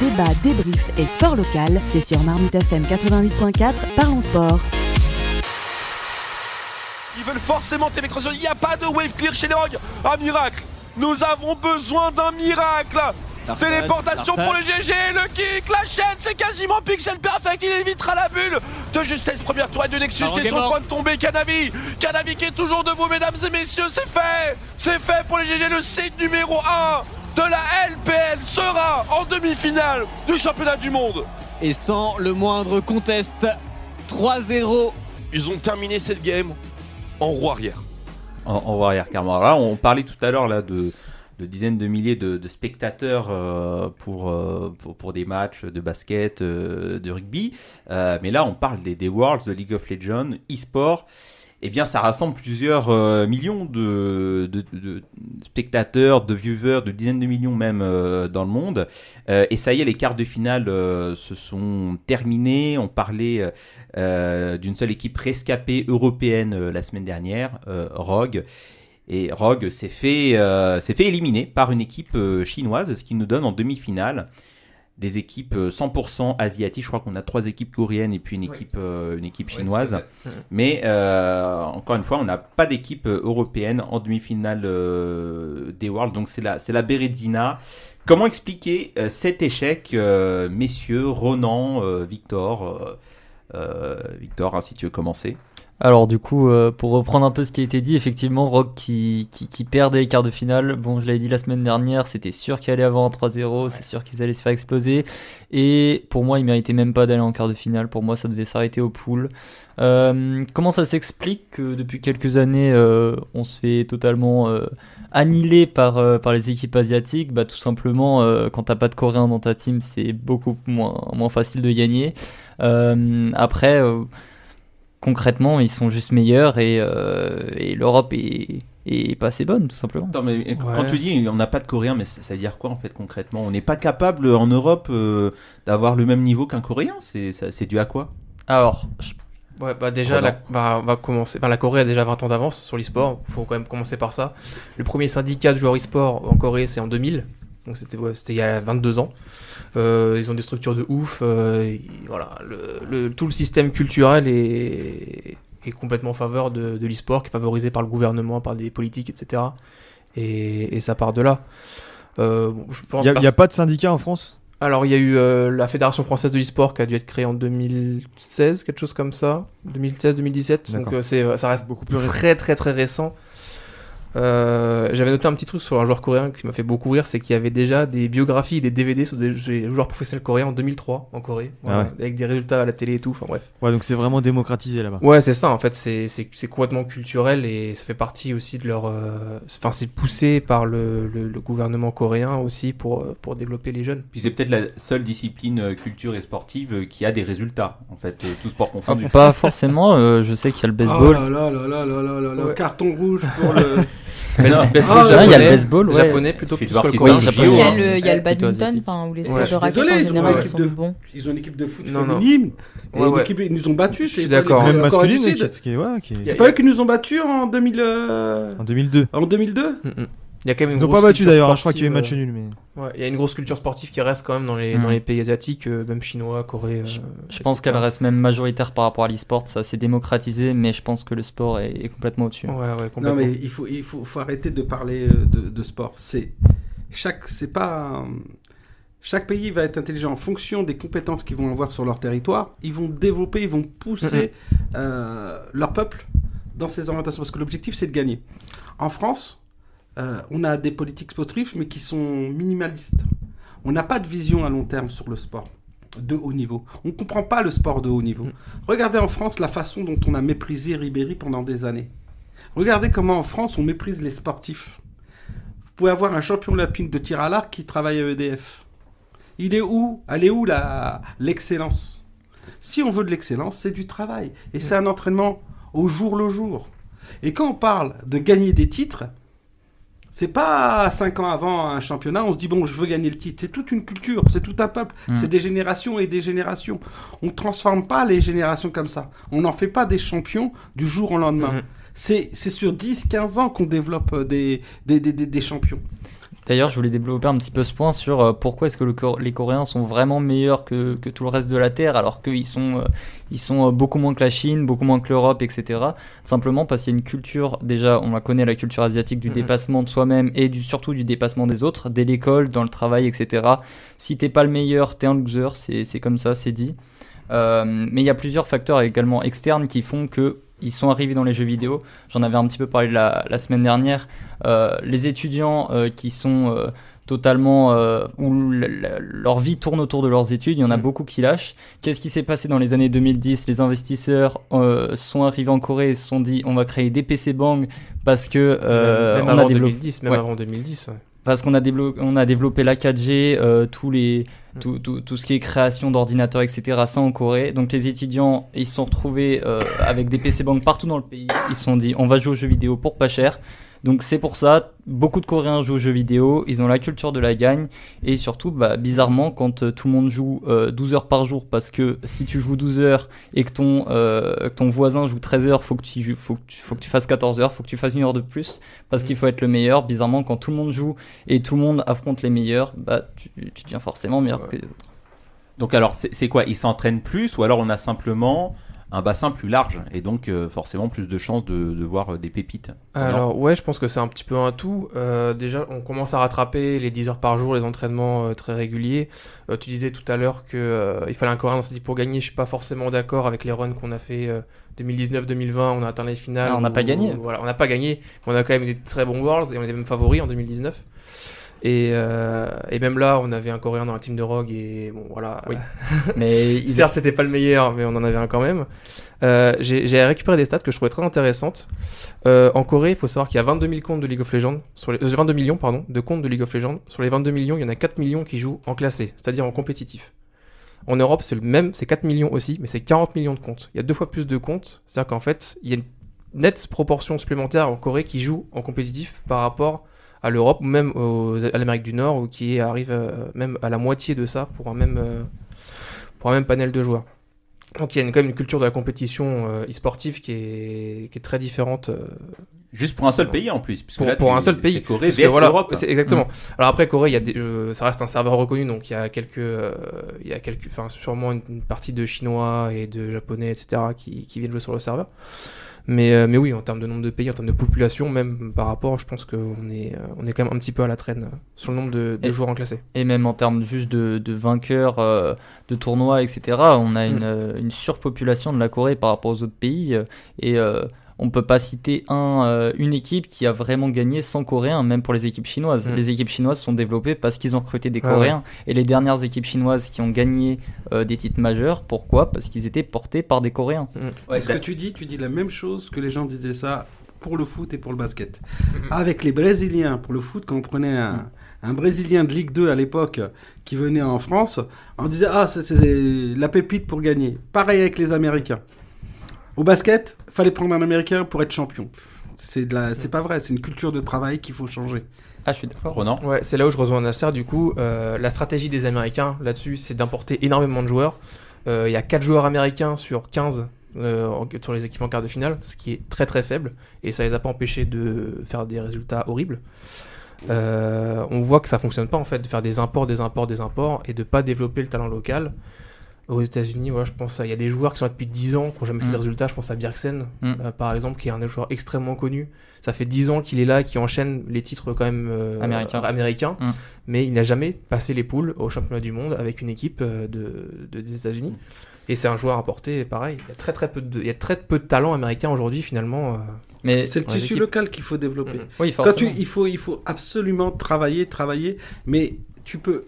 Débat, débrief et sport local, c'est sur Marmite FM 88.4, parlons sport. Ils veulent forcément TV Il n'y a pas de wave clear chez les Rogues. Un miracle. Nous avons besoin d'un miracle. Téléportation pour les GG, le kick, la chaîne, c'est quasiment pixel perfect, il évitera la bulle de justesse, première tour de Nexus qui est sur le point de tomber, Canavi, Canavi qui est toujours debout, mesdames et messieurs, c'est fait, c'est fait pour les GG, le site numéro 1 de la demi-finale du championnat du monde. Et sans le moindre contest, 3-0. Ils ont terminé cette game en roue arrière. En, en roue arrière, carrément. Alors là, on parlait tout à l'heure là de de dizaines de milliers de, spectateurs euh, pour, euh, pour, pour, des matchs de basket, euh, de rugby. mais là, on parle des, des Worlds, de League of Legends, e-sport. Eh bien, ça rassemble plusieurs millions de, spectateurs, de viewers, de dizaines de millions même dans le monde. et ça y est, les quarts de finale se sont terminés. On parlait d'une seule équipe rescapée européenne la semaine dernière, Rogue. Et Rogue s'est fait, euh, fait éliminer par une équipe euh, chinoise, ce qui nous donne en demi-finale des équipes 100% euh, asiatiques. Je crois qu'on a trois équipes coréennes et puis une équipe, une équipe chinoise. Mais encore une fois, on n'a pas d'équipe européenne en demi-finale des Worlds. Donc c'est la, c'est la Berezina. Comment expliquer cet échec, messieurs, Ronan, Victor Victor, hein, si tu veux commencer. Alors du coup, euh, pour reprendre un peu ce qui a été dit, effectivement, Rock qui, qui, perdait les quarts de finale, bon je l'avais dit la semaine dernière, c'était sûr qu'il allait avoir 3-0, c'est sûr qu'ils allaient se faire exploser, et pour moi il méritait même pas d'aller en quart de finale, pour moi ça devait s'arrêter au pool. Euh, comment ça s'explique que depuis quelques années euh, on se fait totalement annihiler par, par les équipes asiatiques? Bah tout simplement, quand t'as pas de coréen dans ta team c'est beaucoup moins, moins facile de gagner. Après concrètement, ils sont juste meilleurs et, euh, l'Europe est, pas assez bonne, tout simplement. mais quand tu dis on n'a pas de Coréens, mais ça, veut dire quoi en fait concrètement? On n'est pas capable en Europe euh, d'avoir le même niveau qu'un Coréen? C'est dû à quoi? Alors, Ouais, bah déjà, la, bah, va commencer. la Corée a déjà 20 ans d'avance sur l'e-sport. Il faut quand même commencer par ça. Le premier syndicat de joueurs e-sport en Corée, c'est en 2000. Donc c'était il y a 22 ans. Euh, ils ont des structures de ouf. Euh, voilà, le, tout le système culturel est, est complètement en faveur de, de l'e-sport, qui est favorisé par le gouvernement, par des politiques, etc. Et, ça part de là. Euh, il n'y a, pas de syndicat en France? Alors, il y a eu la Fédération française de l'e-sport qui a dû être créée en 2016, quelque chose comme ça. 2016-2017. Donc, ça reste beaucoup plus très, très, très récent. Euh, j'avais noté un petit truc sur un joueur coréen qui m'a fait beaucoup rire, c'est qu'il y avait déjà des biographies, des DVD sur des joueurs professionnels coréens en 2003 en Corée, ah avec des résultats à la télé et tout. Enfin bref. Ouais, donc c'est vraiment démocratisé là-bas. Ouais, c'est ça. En fait, c'est complètement culturel et ça fait partie aussi de leur. Euh, enfin, c'est poussé par le, le, gouvernement coréen aussi pour pour développer les jeunes. Puis c'est peut-être la seule discipline euh, culture et sportive qui a des résultats en fait, tout sport confondu. Ah, pas forcément. je sais qu'il y a le baseball. Oh là là là là là là là, carton rouge pour le. Il y a le baseball japonais plutôt plus que le Il y a le badminton, enfin, où les sports de raquettes en général sont bons. Ils ont une équipe de foot féminine. Ils nous ont battus. Je suis d'accord. Même masculine, c'est pas eux qui nous ont battus en 2000. En 2002. En 2002 il y a quand même Ils n'ont pas battu d'ailleurs, hein, je crois qu'il y a eu match nul. Mais... Ouais, il y a une grosse culture sportive qui reste quand même dans les, dans les pays asiatiques, euh, même chinois, Corée. je, euh, pense qu'elle reste même majoritaire par rapport à l'e-sport, ça s'est démocratisé, mais je pense que le sport est, complètement au-dessus. Ouais, ouais, complètement. Non, mais il faut, il faut, faut arrêter de parler euh, de, de sport. C'est chaque, c'est pas. Chaque pays va être intelligent en fonction des compétences qu'ils vont avoir sur leur territoire. Ils vont développer, ils vont pousser leur peuple dans ces orientations parce que l'objectif c'est de gagner. En France, euh, on a des politiques sportives, mais qui sont minimalistes. On n'a pas de vision à long terme sur le sport de haut niveau. On ne comprend pas le sport de haut niveau. Mm. Regardez en France la façon dont on a méprisé Ribéry pendant des années. Regardez comment en France on méprise les sportifs. Vous pouvez avoir un champion olympique de tir à l'arc qui travaille à EDF. Il est où? Elle est où l'excellence? Si on veut de l'excellence, c'est du travail. Et c'est un entraînement au jour le jour. Et quand on parle de gagner des titres, c'est pas cinq ans avant un championnat, on se dit bon, je veux gagner le titre. C'est toute une culture, c'est tout un peuple, mm. c'est des générations et des générations. On ne transforme pas les générations comme ça. On n'en fait pas des champions du jour au lendemain. Mm. C'est sur 10, 15 ans qu'on développe euh, des, des, des, des champions. D'ailleurs, je voulais développer un petit peu ce point sur euh, pourquoi est-ce que les Coréens sont vraiment meilleurs que, que, tout le reste de la Terre alors qu'ils sont, euh, ils sont euh, beaucoup moins que la Chine, beaucoup moins que l'Europe, etc. Simplement parce qu'il y a une culture, déjà on la connaît, la culture asiatique du mhm. dépassement de soi-même et du, surtout du dépassement des autres, dès l'école, dans le travail, etc. Si t'es pas le meilleur, t'es un loser, c'est comme ça, c'est dit. mais il y a plusieurs facteurs également externes qui font que ils sont arrivés dans les jeux vidéo. J'en avais un petit peu parlé la, la semaine dernière. Euh, les étudiants euh, qui sont euh, totalement où leur vie tourne autour de leurs études, il y en a mm. beaucoup qui lâchent. Qu'est-ce qui s'est passé dans les années 2010 Les investisseurs sont arrivés en Corée et se sont dit on va créer des PC Bang parce que même, on a 2010, même avant 2010 parce qu'on a, développé, on a développé la 4G, euh, tous les, mm. tout, tout, tout, ce qui est création d'ordinateurs, etc. Ça en Corée. Donc les étudiants, ils se sont retrouvés euh, avec des PC banques partout dans le pays. Ils se sont dit, on va jouer aux jeux vidéo pour pas cher. Donc c'est pour ça, beaucoup de Coréens jouent aux jeux vidéo, ils ont la culture de la gagne, et surtout, bah, bizarrement, quand euh, tout le monde joue 12 euh, heures par jour, parce que si tu joues 12 heures et que ton, euh, ton voisin joue 13 heures, faut que, tu, faut, que tu, faut que tu fasses 14 heures, faut que tu fasses une heure de plus, parce qu'il faut être le meilleur. Bizarrement, quand tout le monde joue et tout le monde affronte les meilleurs, bah, tu, tu deviens forcément meilleur que les autres. Donc alors, c'est quoi? Ils s'entraînent plus, ou alors on a simplement un bassin plus large et donc euh, forcément plus de chances de, voir euh, des pépites. Alors ouais, je pense que c'est un petit peu un tout. Euh, déjà, on commence à rattraper les 10 heures par jour, les entraînements très réguliers. tu disais tout à l'heure que il fallait un Coréen dans pour gagner. Je suis pas forcément d'accord avec les runs qu'on a fait 2019-2020. On a atteint les finales. Ah, on n'a pas gagné. Voilà, on n'a pas gagné. Mais on a quand même des très bons Worlds et on était même favoris en 2019. Et, euh, et, même là, on avait un Coréen dans la team de Rogue et bon voilà. Oui. mais certes, c'était pas le meilleur, mais on en avait un quand même. Euh, j'ai récupéré des stats que je trouvais très intéressantes. Euh, en Corée, il faut savoir qu'il y a 22 000 comptes de League of Legends, sur les, 22 millions pardon, de comptes de League of Legends. Sur les 22 millions, il y en a 4 millions qui jouent en classé, c'est-à-dire en compétitif. En Europe, c'est le même, c'est 4 millions aussi, mais c'est 40 millions de comptes. Il y a deux fois plus de comptes, c'est-à-dire qu'en fait, il y a une nette proportion supplémentaire en Corée qui joue en compétitif par rapport à l'Europe ou même à l'Amérique du Nord ou qui arrive euh, même à la moitié de ça pour un même, euh, pour un même panel de joueurs. Donc il y a quand même une culture de la compétition euh, e-sportive qui est, qui est, très différente. Juste pour un seul pays en plus. Puisque pour, un seul pays. Corée, vs voilà, l'Europe. Exactement. Mm. Alors après Corée, il y a des, ça reste un serveur reconnu, donc il y a quelques, il y a quelques, enfin sûrement une, partie de Chinois et de Japonais, etc. qui, qui viennent jouer sur le serveur. Mais, euh, mais oui, en termes de nombre de pays, en termes de population, même par rapport, je pense qu'on est, euh, on est quand même un petit peu à la traîne euh, sur le nombre de, de joueurs en classé. Et même en termes juste de, de vainqueurs de tournois, etc., on a mm. une, une, surpopulation de la Corée par rapport aux autres pays. Et on peut pas citer un, euh, une équipe qui a vraiment gagné sans Coréens, même pour les équipes chinoises. Mm. Les équipes chinoises sont développées parce qu'ils ont recruté des Coréens. Et les dernières équipes chinoises qui ont gagné euh, des titres majeurs, pourquoi? Parce qu'ils étaient portés par des Coréens. Mm. Ouais, ce que tu dis, tu dis la même chose que les gens disaient ça pour le foot et pour le basket? Mm. Avec les Brésiliens, pour le foot, quand on prenait un, un Brésilien de Ligue 2 à l'époque qui venait en France, on disait Ah, c'est la pépite pour gagner. Pareil avec les Américains. Au basket, fallait prendre un Américain pour être champion. C'est la, pas vrai. C'est une culture de travail qu'il faut changer. Ah, je suis d'accord. Ronan Ouais, c'est là où je rejoins Nasser. Du coup, euh, la stratégie des Américains là-dessus, c'est d'importer énormément de joueurs. Euh, il y a 4 joueurs américains sur 15 euh, sur les équipes en quart de finale, ce qui est très très faible. Et ça les a pas empêchés de faire des résultats horribles. on voit que ça fonctionne pas en fait de faire des imports, des imports, des imports et de pas développer le talent local. Aux États-Unis, voilà, je pense il y a des joueurs qui sont là depuis 10 ans, qui n'ont jamais fait de mm. résultats. Je pense à Bjergsen, mm. euh, par exemple, qui est un joueur extrêmement connu. Ça fait 10 ans qu'il est là, qui enchaîne les titres quand même euh, américains, mm. mais il n'a jamais passé les poules au championnat du monde avec une équipe euh, de, des États-Unis. Et c'est un joueur importé, pareil. Il y a très très peu de, il y a très peu de talent américain aujourd'hui finalement. Mais c'est le tissu local qu'il faut développer. Oui, Quand tu, il faut, il faut absolument travailler, travailler, mais tu peux.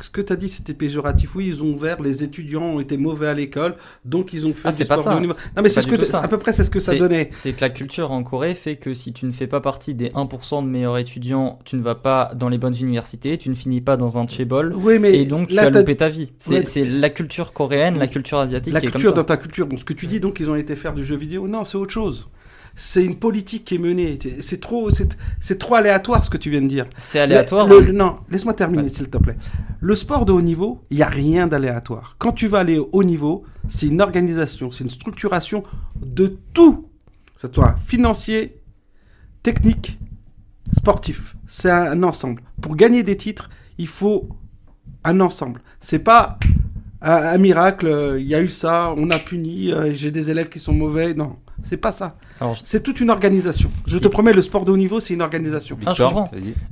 Ce que tu as dit, c'était péjoratif. Oui, ils ont ouvert, les étudiants ont été mauvais à l'école, donc ils ont fait ah, sports pas ça. Non, mais c'est ce que à peu près, c'est ce que ça donnait. C'est que la culture en Corée fait que si tu ne fais pas partie des 1% de meilleurs étudiants, tu ne vas pas dans les bonnes universités, tu ne finis pas dans un chebol, oui, mais et donc tu as loupé ta vie. C'est la culture coréenne, la culture asiatique. La culture est comme dans ta culture. Donc ce que tu dis, donc ils ont été faire du jeu vidéo. Non, c'est autre chose c'est une politique qui est menée. C'est trop, c'est trop aléatoire ce que tu viens de dire. C'est aléatoire. non, laisse-moi terminer s'il te plaît. Le sport de haut niveau, il n'y a rien d'aléatoire. Quand tu vas aller au haut niveau, c'est une organisation, c'est une structuration de tout, que ce soit financier, technique sportif, c'est un ensemble. Pour gagner des titres, il faut un ensemble. C'est pas un, miracle, il y a eu ça, on a puni, euh, j'ai des élèves qui sont mauvais. Non, c'est pas ça. C'est toute une organisation. Je te promets, le sport de haut niveau, c'est une organisation. Ah, je,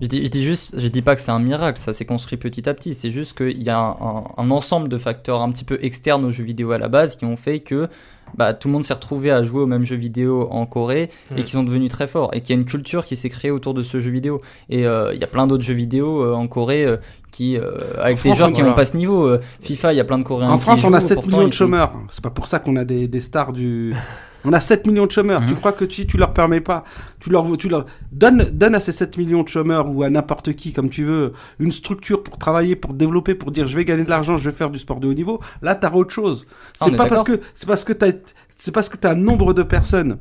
je, dis, je dis juste, je dis pas que c'est un miracle, ça s'est construit petit à petit. C'est juste qu'il y a un, un, ensemble de facteurs un petit peu externes aux jeux vidéo à la base qui ont fait que bah, tout le monde s'est retrouvé à jouer au même jeu vidéo en Corée et qui sont devenus très forts et qu'il y a une culture qui s'est créée autour de ce jeu vidéo. Et euh, il y a plein d'autres jeux vidéo euh, en Corée euh, qui, avec des joueurs qui n'ont pas ce niveau. FIFA, il y a plein de Coréens. En France, on a 7 millions de chômeurs. C'est pas pour ça qu'on a des, des stars du. On a 7 millions de chômeurs. Tu mhm. crois que si tu leur permets pas, tu leur, tu leur donne, donne à ces 7 millions de chômeurs ou à n'importe qui, comme tu veux, une structure pour travailler, pour développer, pour dire je vais gagner de l'argent, je vais faire du sport de haut niveau. Là, tu as autre chose. Ah, c'est pas parce que, c'est parce que t'as, c'est parce que tu as un nombre de personnes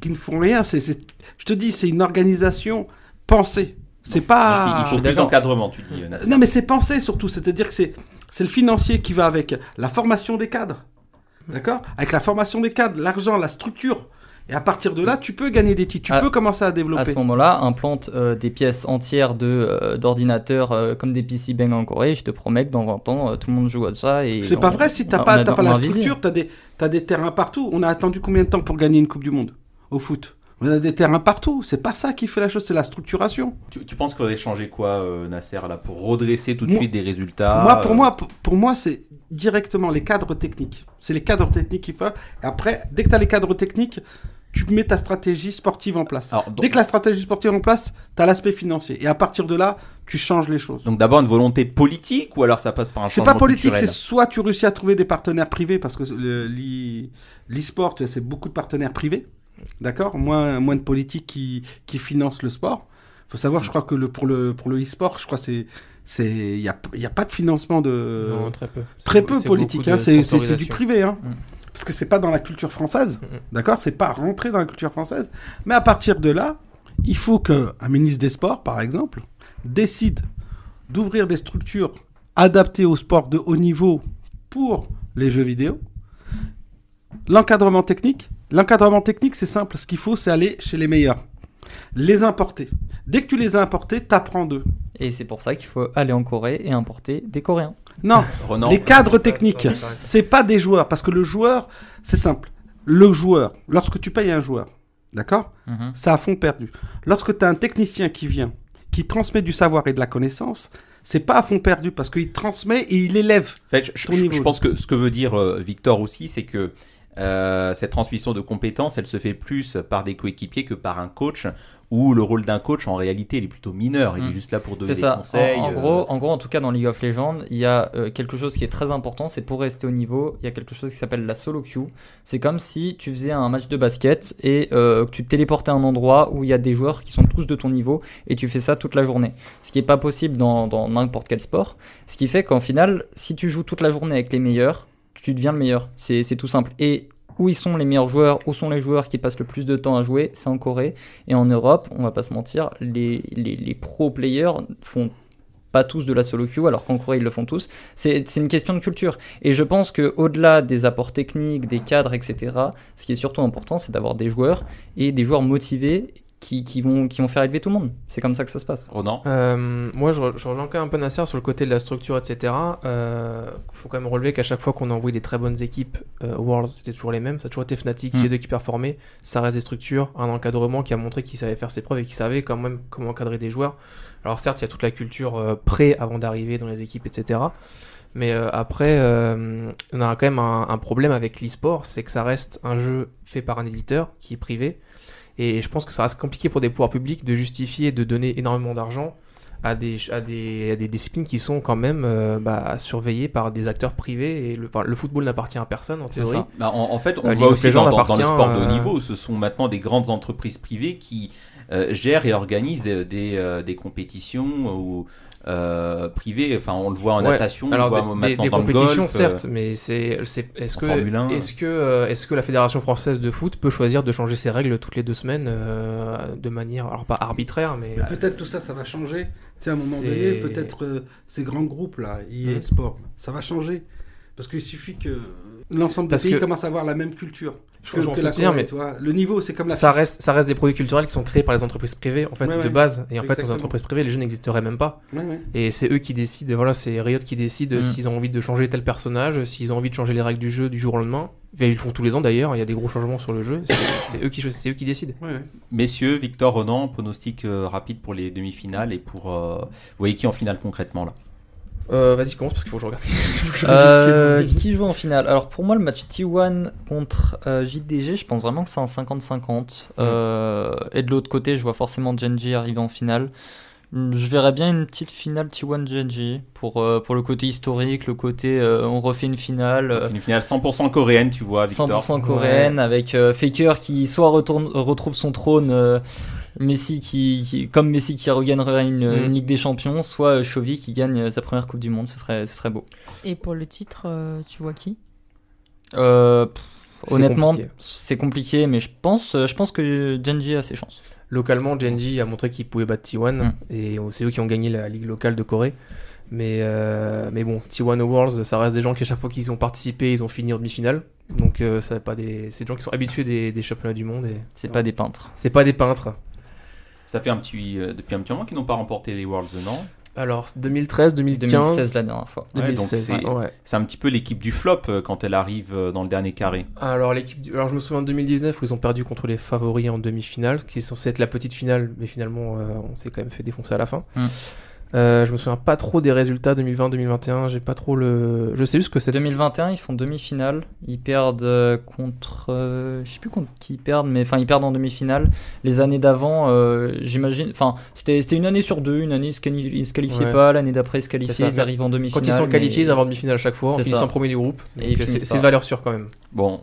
qui ne font rien. C'est, je te dis, c'est une organisation pensée. C'est pas. Il faut plus d'encadrement, tu dis. Non, mais c'est pensé surtout. C'est-à-dire que c'est, c'est le financier qui va avec la formation des cadres. D'accord Avec la formation des cadres, l'argent, la structure. Et à partir de là, tu peux gagner des titres, tu ah, peux commencer à développer. À ce moment-là, implante euh, des pièces entières de euh, d'ordinateurs euh, comme des PC Bang en Corée. Je te promets que dans 20 ans, tout le monde joue à ça. Et c'est pas vrai si t'as pas, pas la structure, t'as des, as des terrains partout. On a attendu combien de temps pour gagner une Coupe du Monde au foot? On a des terrains partout. C'est pas ça qui fait la chose, c'est la structuration. Tu, tu penses qu'il faudrait changer quoi, Nasser, là, pour redresser tout de suite des résultats moi, pour, moi, pour moi, c'est directement les cadres techniques. C'est les cadres techniques qu'il faut. Et après, dès que tu as les cadres techniques, tu mets ta stratégie sportive en place. Dès que la stratégie sportive est en place, tu as l'aspect financier. Et à partir de là, tu changes les choses. Donc d'abord une volonté politique ou alors ça passe par un C'est pas politique, c'est soit tu réussis à trouver des partenaires privés, parce que l'e-sport, c'est beaucoup de partenaires privés. D'accord? Moins, moins de politiques qui, qui financent le sport. Faut savoir, je crois que le, pour le pour le e-sport, je crois c'est c'est il y a, y a pas de financement de non, très peu. Très peu politique hein, c'est du privé hein. Mm. parce que c'est pas dans la culture française mm, mm. d'accord c'est pas rentré dans la culture française. Mais à partir de là il faut que un ministre des sports par exemple décide d'ouvrir des structures adaptées au sport de haut niveau pour les jeux vidéo. L'encadrement technique l'encadrement technique c'est simple. Ce qu'il faut c'est aller chez les meilleurs les importer. Dès que tu les as importés, t'apprends d'eux. Et c'est pour ça qu'il faut aller en Corée et importer des Coréens. Non, les cadres techniques, c'est pas des joueurs, parce que le joueur, c'est simple. Le joueur, lorsque tu payes un joueur, d'accord. C'est à fond perdu. Lorsque tu as un technicien qui vient, qui transmet du savoir et de la connaissance, c'est pas à fond perdu parce qu'il transmet et il élève. je, je, pense que ce que veut dire euh, Victor aussi, c'est que euh, cette transmission de compétences, elle se fait plus par des coéquipiers que par un coach, où le rôle d'un coach, en réalité, il est plutôt mineur. Il est hmm. juste là pour donner des conseils. En, gros, euh. en gros, en tout cas, dans League of Legends, il y a euh, quelque chose qui est très important, c'est pour rester au niveau, il y a quelque chose qui s'appelle la solo queue. C'est comme si tu faisais un match de basket et que tu te téléportais à un endroit où il y a des joueurs qui sont tous de ton niveau et tu fais ça toute la journée. Ce qui n'est pas possible dans n'importe quel sport. Ce qui fait qu'en final, si tu joues toute la journée avec les meilleurs, tu deviens le meilleur. C'est tout simple. Et où ils sont les meilleurs joueurs, où sont les joueurs qui passent le plus de temps à jouer, c'est en Corée. Et en Europe, on va pas se mentir, les, les, les pro players font pas tous de la solo queue, alors qu'en Corée ils le font tous. C'est une question de culture. Et je pense que au-delà des apports techniques, des cadres, etc., ce qui est surtout important, c'est d'avoir des joueurs et des joueurs motivés qui, qui, vont, qui vont faire élever tout le monde. C'est comme ça que ça se passe. Ronan euh, Moi, je, je rejoins quand même un peu Nasser sur le côté de la structure, etc. Il euh, faut quand même relever qu'à chaque fois qu'on a envoyé des très bonnes équipes euh, Worlds, c'était toujours les mêmes. Ça a toujours été Fnatic, mm. G2 qui performait. Ça reste des structures, un encadrement qui a montré qu'il savait faire ses preuves et qu'il savait quand même comment encadrer des joueurs. Alors certes, il y a toute la culture euh, pré avant d'arriver dans les équipes, etc. Mais euh, après, on a quand même un, un problème avec l'e-sport, c'est que ça reste un jeu fait par un éditeur qui est privé et je pense que ça reste compliqué pour des pouvoirs publics de justifier de donner énormément d'argent à des, à, des, des, disciplines qui sont quand même euh, bah, surveillées par des acteurs privés. Et le, le football n'appartient à personne en théorie. Bah, en, fait, on euh, voit aussi dans, dans, le sport de haut niveau, ce sont maintenant des grandes entreprises privées qui euh, gèrent et organisent des, des, des compétitions ou euh, privé. Enfin, on le voit en natation, alors on le voit des, maintenant des dans compétitions, le golf, certes, mais c'est est-ce que est-ce que euh, est-ce que la fédération française de foot peut choisir de changer ses règles toutes les deux semaines euh, de manière alors pas arbitraire, mais, mais peut-être tout ça, ça va changer. Tu sais, à un moment donné, peut-être ces grands groupes là, EA mmh. Sport, ça va changer parce qu'il suffit que l'ensemble des pays commencent à avoir la même culture. Que, que la Corée, mais tu vois. Le niveau, c'est comme la. Ça reste, ça reste des produits culturels qui sont créés par les entreprises privées, en fait, de base. Et en fait, sans entreprises privées, les jeux n'existeraient même pas. Et c'est eux qui décident. Voilà, c'est Riot qui décide mm. s'ils ont envie de changer tel personnage, s'ils ont envie de changer les règles du jeu du jour au lendemain. Ils le font tous les ans d'ailleurs. Il y a des gros changements sur le jeu. C'est eux qui, c'est eux qui décident. Messieurs, Victor, Ronan, pronostic euh, rapide pour les demi-finales et pour. Euh, vous voyez qui en finale concrètement là? Euh, Vas-y, commence parce qu'il faut que je regarde. euh, qui joue en finale? Alors pour moi, le match T1 contre euh, JDG, je pense vraiment que c'est un 50-50. Euh, et de l'autre côté, je vois forcément Genji arriver en finale. Je verrais bien une petite finale T1 Genji pour, euh, pour le côté historique, le côté on refait une finale. Une finale 100% coréenne, tu vois, Victor. 100% coréenne avec Faker qui soit retourne, retrouve son trône Messi qui, comme Messi qui regagnerait mm. une, Ligue des Champions, soit Chovy qui gagne sa première Coupe du Monde. Ce serait, ce serait beau. Et pour le titre, euh, tu vois qui? Euh, Honnêtement, c'est compliqué, mais je pense, je pense que Genji a ses chances. Localement, Genji a montré qu'il pouvait battre T1 mm. et c'est eux qui ont gagné la Ligue locale de Corée. Mais, euh, mais bon, T1 Awards, ça reste des gens qui, à chaque fois qu'ils ont participé, ils ont fini en demi-finale. Donc, ça pas des... c'est des gens qui sont habitués des, des championnats du monde. Et... C'est pas des peintres. C'est pas des peintres. Ça fait un petit, euh, depuis un petit moment qu'ils n'ont pas remporté les Worlds, non? Alors 2013, 2015, 2016 la dernière fois. c'est un petit peu l'équipe du flop euh, quand elle arrive euh, dans le dernier carré. Alors l'équipe, alors je me souviens de 2019 où ils ont perdu contre les favoris en demi-finale, qui est censé être la petite finale, mais finalement on s'est quand même fait défoncer à la fin. Mm. Euh, je me souviens pas trop des résultats 2020-2021. J'ai pas trop le. Je sais juste que c'est 2021. Ils font demi-finale. Ils perdent euh, contre. Euh, je sais plus contre qui ils perdent, mais enfin ils perdent en demi-finale. Les années d'avant, j'imagine. Enfin, c'était une année sur deux. Une année ils se qualifiaient pas. L'année d'après ils se qualifiaient. Ils arrivent en demi-finale. Quand ils sont qualifiés, ils arrivent en demi-finale à chaque fois. Ils sont premier du groupe. C'est une valeur sûre quand même. Bon,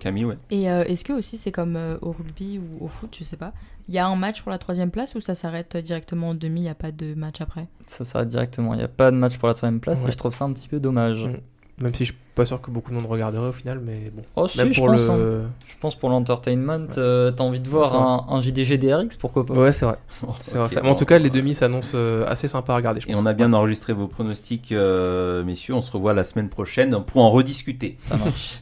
Camille, ouais. Et est-ce que aussi c'est comme au rugby ou au foot, je sais pas. Il y a un match pour la troisième place ou ça s'arrête directement en demi, il n'y a pas de match après Ça s'arrête directement, il n'y a pas de match pour la troisième place et je trouve ça un petit peu dommage. Mm. Même si je suis pas sûr que beaucoup de monde regarderait au final, mais bon. Oh, si, je, pense, hein. je pense pour l'entertainment, euh, t'as envie de voir un, JDG DRX, pourquoi pas Ouais, c'est vrai. en tout cas, les demi s'annoncent euh, assez sympa à regarder. Et on a bien enregistré vos pronostics, euh, messieurs. On se revoit la semaine prochaine pour en rediscuter. Ça marche.